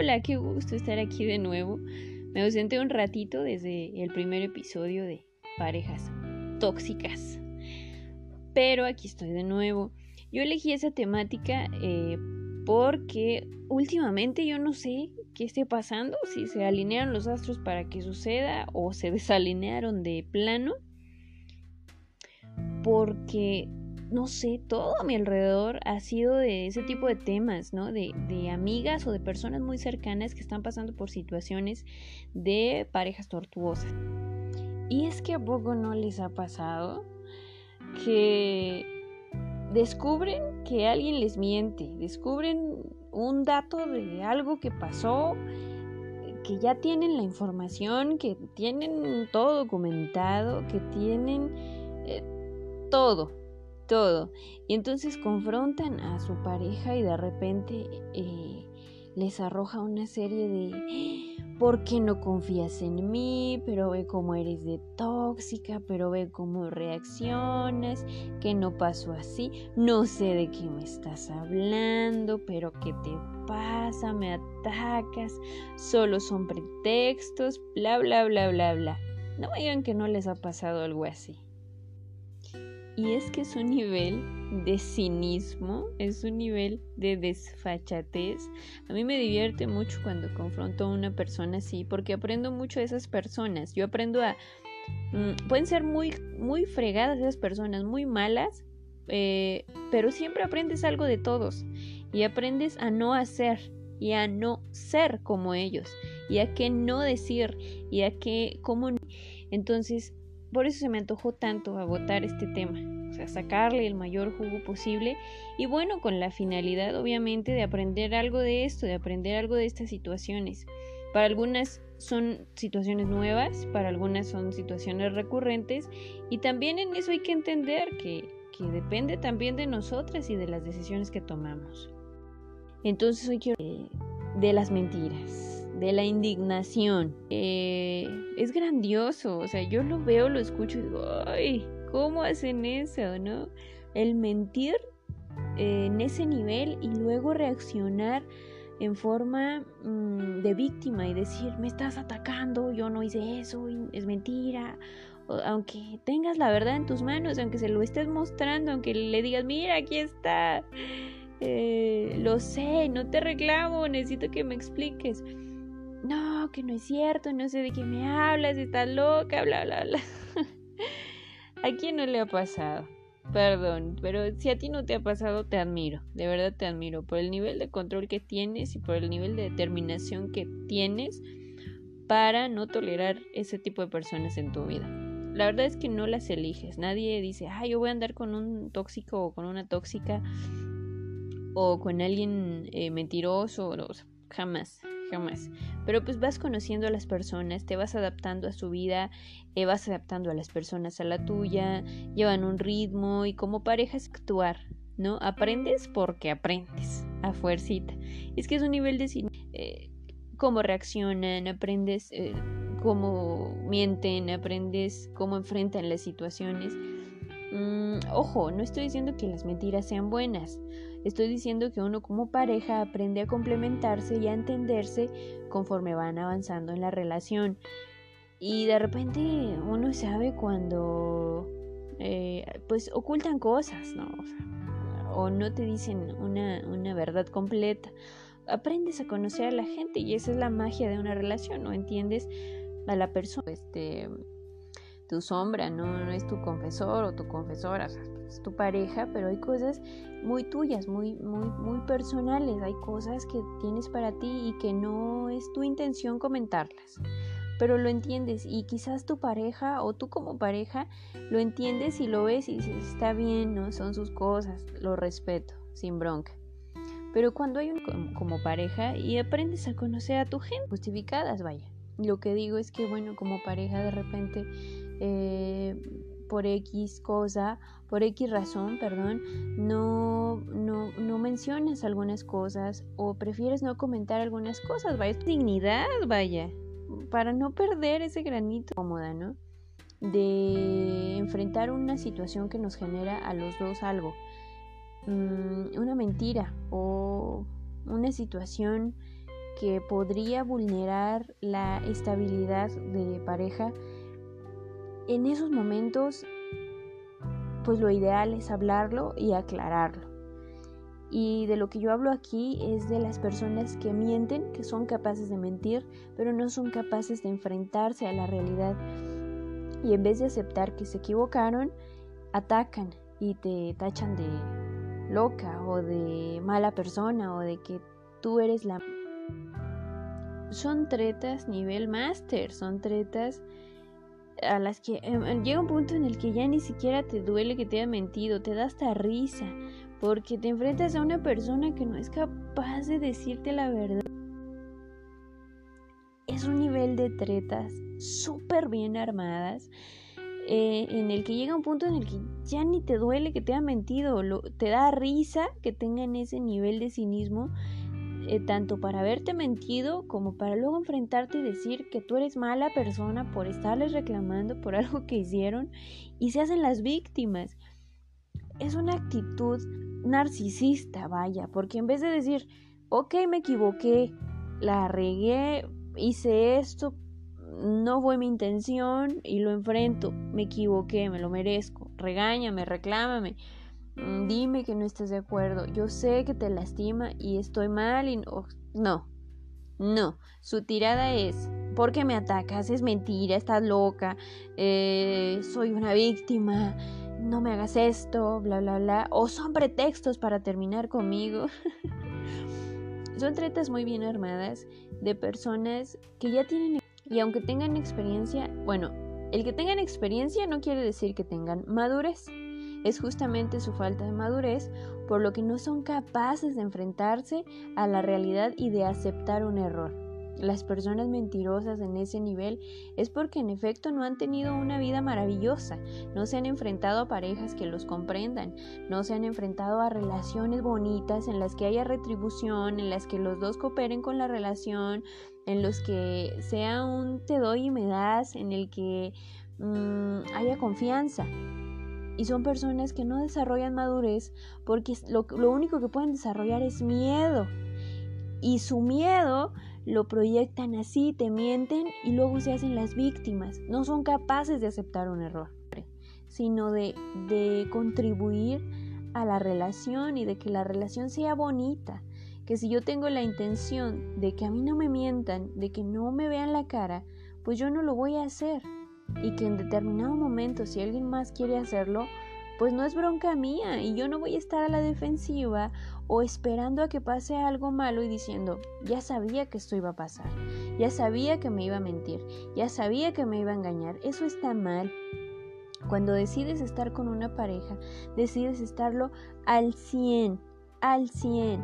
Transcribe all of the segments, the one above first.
Hola, qué gusto estar aquí de nuevo. Me ausenté un ratito desde el primer episodio de parejas tóxicas. Pero aquí estoy de nuevo. Yo elegí esa temática eh, porque últimamente yo no sé qué esté pasando, si se alinearon los astros para que suceda o se desalinearon de plano. Porque no sé, todo a mi alrededor ha sido de ese tipo de temas, ¿no? De, de, amigas o de personas muy cercanas que están pasando por situaciones de parejas tortuosas. Y es que a poco no les ha pasado que descubren que alguien les miente, descubren un dato de algo que pasó, que ya tienen la información, que tienen todo documentado, que tienen eh, todo, todo. Y entonces confrontan a su pareja y de repente eh, les arroja una serie de, ¿por qué no confías en mí? Pero ve cómo eres de tóxica, pero ve cómo reaccionas, que no pasó así, no sé de qué me estás hablando, pero ¿qué te pasa? Me atacas, solo son pretextos, bla, bla, bla, bla, bla. No digan que no les ha pasado algo así. Y es que es un nivel de cinismo, es un nivel de desfachatez. A mí me divierte mucho cuando confronto a una persona así, porque aprendo mucho de esas personas. Yo aprendo a... Mm, pueden ser muy, muy fregadas esas personas, muy malas, eh, pero siempre aprendes algo de todos. Y aprendes a no hacer y a no ser como ellos. Y a qué no decir y a qué, cómo... Entonces, por eso se me antojó tanto agotar este tema, o sea, sacarle el mayor jugo posible y bueno, con la finalidad obviamente de aprender algo de esto, de aprender algo de estas situaciones. Para algunas son situaciones nuevas, para algunas son situaciones recurrentes y también en eso hay que entender que, que depende también de nosotras y de las decisiones que tomamos. Entonces hoy quiero de las mentiras de la indignación. Eh, es grandioso, o sea, yo lo veo, lo escucho y digo, ay, ¿cómo hacen eso, no? El mentir en ese nivel y luego reaccionar en forma mm, de víctima y decir, me estás atacando, yo no hice eso, es mentira. aunque tengas la verdad en tus manos, aunque se lo estés mostrando, aunque le digas, mira, aquí está, eh, lo sé, no te reclamo, necesito que me expliques no, que no es cierto, no sé de qué me hablas, estás loca, bla, bla, bla. ¿A quién no le ha pasado? Perdón, pero si a ti no te ha pasado, te admiro, de verdad te admiro por el nivel de control que tienes y por el nivel de determinación que tienes para no tolerar ese tipo de personas en tu vida. La verdad es que no las eliges, nadie dice, ah, yo voy a andar con un tóxico o con una tóxica o con alguien eh, mentiroso, jamás, jamás. Pero pues vas conociendo a las personas, te vas adaptando a su vida, eh, vas adaptando a las personas a la tuya, llevan un ritmo y como parejas actuar, ¿no? Aprendes porque aprendes, a fuercita. Es que es un nivel de eh, cómo reaccionan, aprendes eh, cómo mienten, aprendes cómo enfrentan las situaciones. Ojo, no estoy diciendo que las mentiras sean buenas. Estoy diciendo que uno como pareja aprende a complementarse y a entenderse conforme van avanzando en la relación. Y de repente uno sabe cuando eh, pues ocultan cosas, ¿no? O, no te dicen una, una verdad completa. Aprendes a conocer a la gente y esa es la magia de una relación, ¿no? Entiendes a la persona, este, tu sombra, ¿no? no es tu confesor o tu confesora, es tu pareja, pero hay cosas muy tuyas, muy, muy, muy personales, hay cosas que tienes para ti y que no es tu intención comentarlas, pero lo entiendes y quizás tu pareja o tú como pareja lo entiendes y lo ves y dices, está bien, ¿no? Son sus cosas, lo respeto, sin bronca. Pero cuando hay un como pareja y aprendes a conocer a tu gente, justificadas, vaya. Lo que digo es que, bueno, como pareja de repente eh, por X cosa, por X razón, perdón, no, no, no mencionas algunas cosas o prefieres no comentar algunas cosas, vaya, dignidad, vaya, para no perder ese granito cómoda, ¿no? De enfrentar una situación que nos genera a los dos algo, mm, una mentira o una situación que podría vulnerar la estabilidad de pareja, en esos momentos, pues lo ideal es hablarlo y aclararlo. Y de lo que yo hablo aquí es de las personas que mienten, que son capaces de mentir, pero no son capaces de enfrentarse a la realidad. Y en vez de aceptar que se equivocaron, atacan y te tachan de loca o de mala persona o de que tú eres la... Son tretas nivel máster, son tretas a las que em, em, llega un punto en el que ya ni siquiera te duele que te haya mentido, te da hasta risa, porque te enfrentas a una persona que no es capaz de decirte la verdad. Es un nivel de tretas súper bien armadas, eh, en el que llega un punto en el que ya ni te duele que te haya mentido, te da risa que tengan ese nivel de cinismo eh, tanto para haberte mentido como para luego enfrentarte y decir que tú eres mala persona por estarles reclamando por algo que hicieron y se hacen las víctimas. Es una actitud narcisista, vaya, porque en vez de decir, ok, me equivoqué, la regué, hice esto, no fue mi intención y lo enfrento, me equivoqué, me lo merezco, regáñame, reclámame dime que no estás de acuerdo, yo sé que te lastima y estoy mal y no, no, no, su tirada es, ¿por qué me atacas? Es mentira, estás loca, eh, soy una víctima, no me hagas esto, bla, bla, bla, o son pretextos para terminar conmigo. son tretas muy bien armadas de personas que ya tienen, y aunque tengan experiencia, bueno, el que tengan experiencia no quiere decir que tengan madurez es justamente su falta de madurez, por lo que no son capaces de enfrentarse a la realidad y de aceptar un error. Las personas mentirosas en ese nivel es porque en efecto no han tenido una vida maravillosa, no se han enfrentado a parejas que los comprendan, no se han enfrentado a relaciones bonitas en las que haya retribución, en las que los dos cooperen con la relación, en los que sea un te doy y me das, en el que mm, haya confianza y son personas que no desarrollan madurez porque lo, lo único que pueden desarrollar es miedo. Y su miedo lo proyectan así, te mienten y luego se hacen las víctimas. No son capaces de aceptar un error, sino de, de contribuir a la relación y de que la relación sea bonita. Que si yo tengo la intención de que a mí no me mientan, de que no me vean la cara, pues yo no lo voy a hacer y que en determinado momento si alguien más quiere hacerlo, pues no es bronca mía y yo no voy a estar a la defensiva o esperando a que pase algo malo y diciendo, ya sabía que esto iba a pasar, ya sabía que me iba a mentir, ya sabía que me iba a engañar. Eso está mal. Cuando decides estar con una pareja, decides estarlo al 100, al 100,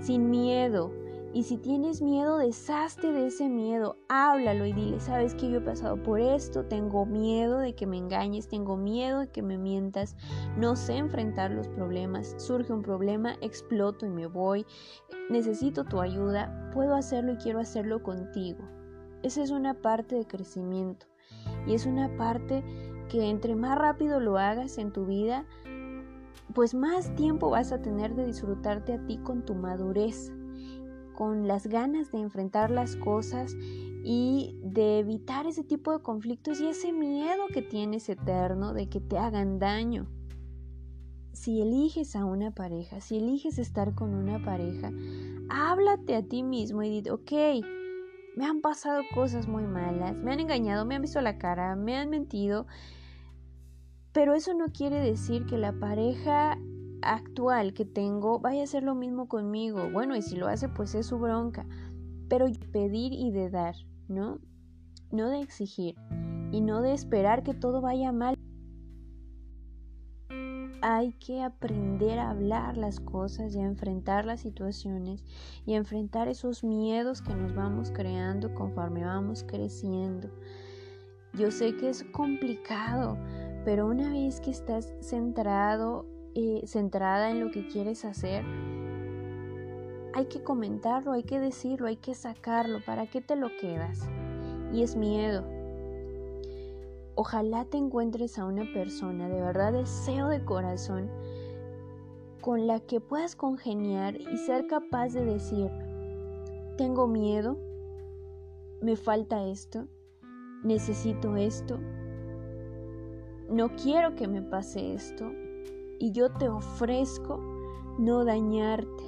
sin miedo, y si tienes miedo, deshazte de ese miedo, háblalo y dile, sabes que yo he pasado por esto, tengo miedo de que me engañes, tengo miedo de que me mientas, no sé enfrentar los problemas, surge un problema, exploto y me voy, necesito tu ayuda, puedo hacerlo y quiero hacerlo contigo. Esa es una parte de crecimiento y es una parte que entre más rápido lo hagas en tu vida, pues más tiempo vas a tener de disfrutarte a ti con tu madurez con las ganas de enfrentar las cosas y de evitar ese tipo de conflictos y ese miedo que tienes eterno de que te hagan daño. Si eliges a una pareja, si eliges estar con una pareja, háblate a ti mismo y di, ok, me han pasado cosas muy malas, me han engañado, me han visto la cara, me han mentido, pero eso no quiere decir que la pareja actual que tengo vaya a hacer lo mismo conmigo. Bueno, y si lo hace, pues es su bronca. Pero pedir y de dar, ¿no? No de exigir y no de esperar que todo vaya mal. Hay que aprender a hablar las cosas y a enfrentar las situaciones y a enfrentar esos miedos que nos vamos creando conforme vamos creciendo. Yo sé que es complicado, pero una vez que estás centrado centrada en lo que quieres hacer, hay que comentarlo, hay que decirlo, hay que sacarlo. ¿Para qué te lo quedas? Y es miedo. Ojalá te encuentres a una persona, de verdad deseo de corazón, con la que puedas congeniar y ser capaz de decir, tengo miedo, me falta esto, necesito esto, no quiero que me pase esto y yo te ofrezco no dañarte.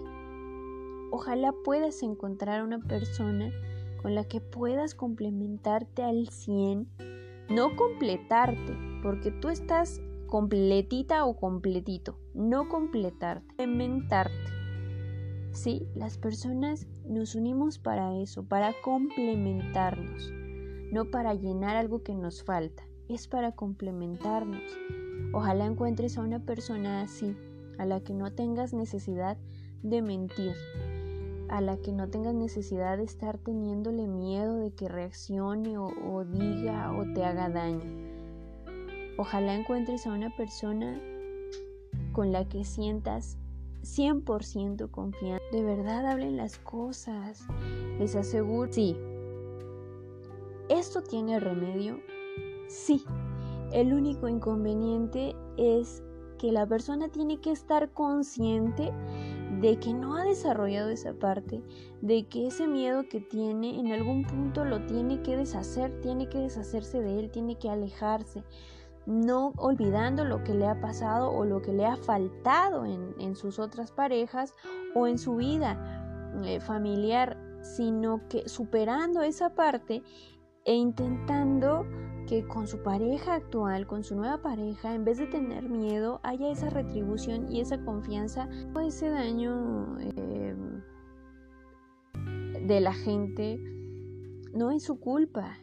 Ojalá puedas encontrar una persona con la que puedas complementarte al 100, no completarte, porque tú estás completita o completito, no completarte, complementarte. Sí, las personas nos unimos para eso, para complementarnos, no para llenar algo que nos falta, es para complementarnos. Ojalá encuentres a una persona así, a la que no tengas necesidad de mentir, a la que no tengas necesidad de estar teniéndole miedo de que reaccione o, diga o te haga daño. Ojalá encuentres a una persona con la que sientas 100% confianza. De verdad hablen las cosas. Les aseguro, sí. ¿Esto tiene remedio? Sí. El único inconveniente es que la persona tiene que estar consciente de que no ha desarrollado esa parte, de que ese miedo que tiene en algún punto lo tiene que deshacer, tiene que deshacerse de él, tiene que alejarse, no olvidando lo que le ha pasado o lo que le ha faltado en, sus otras parejas o en su vida eh, familiar, sino que superando esa parte e intentando que con su pareja actual, con su nueva pareja, en vez de tener miedo, haya esa retribución y esa confianza o ese daño eh, de la gente no es su culpa.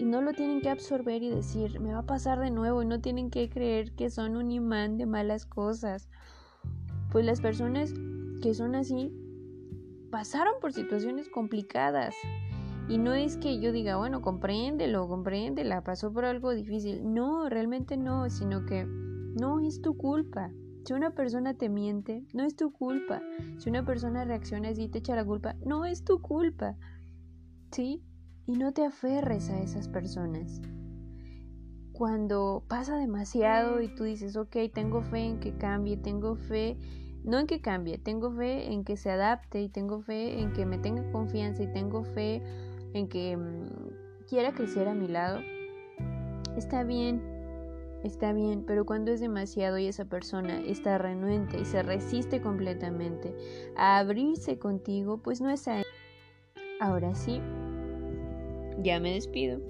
Y no lo tienen que absorber y decir, me va a pasar de nuevo. Y no tienen que creer que son un imán de malas cosas. Pues las personas que son así pasaron por situaciones complicadas y no es que yo diga, bueno, compréndelo, compréndela, pasó por algo difícil. No, realmente no, sino que no es tu culpa. Si una persona te miente, no es tu culpa. Si una persona reacciona así y te echa la culpa, no es tu culpa. ¿Sí? Y no te aferres a esas personas. Cuando pasa demasiado y tú dices, ok, tengo fe en que cambie, tengo fe, no en que cambie, tengo fe en que se adapte y tengo fe en que me tenga confianza y tengo fe en que mm, quiera crecer a mi lado, está bien, está bien, pero cuando es demasiado y esa persona está renuente y se resiste completamente a abrirse contigo, pues no es ahí. Ahora sí, ya me despido.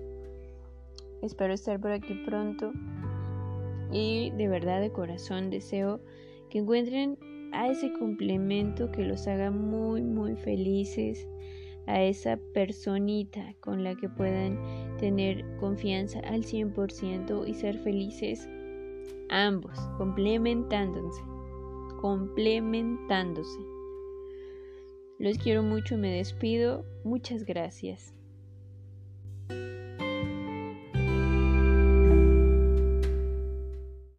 Espero estar por aquí pronto y de verdad de corazón deseo que encuentren a ese complemento que los haga muy muy felices a esa personita con la que puedan tener confianza al 100% y ser felices ambos, complementándose, complementándose. Los quiero mucho, me despido, muchas gracias.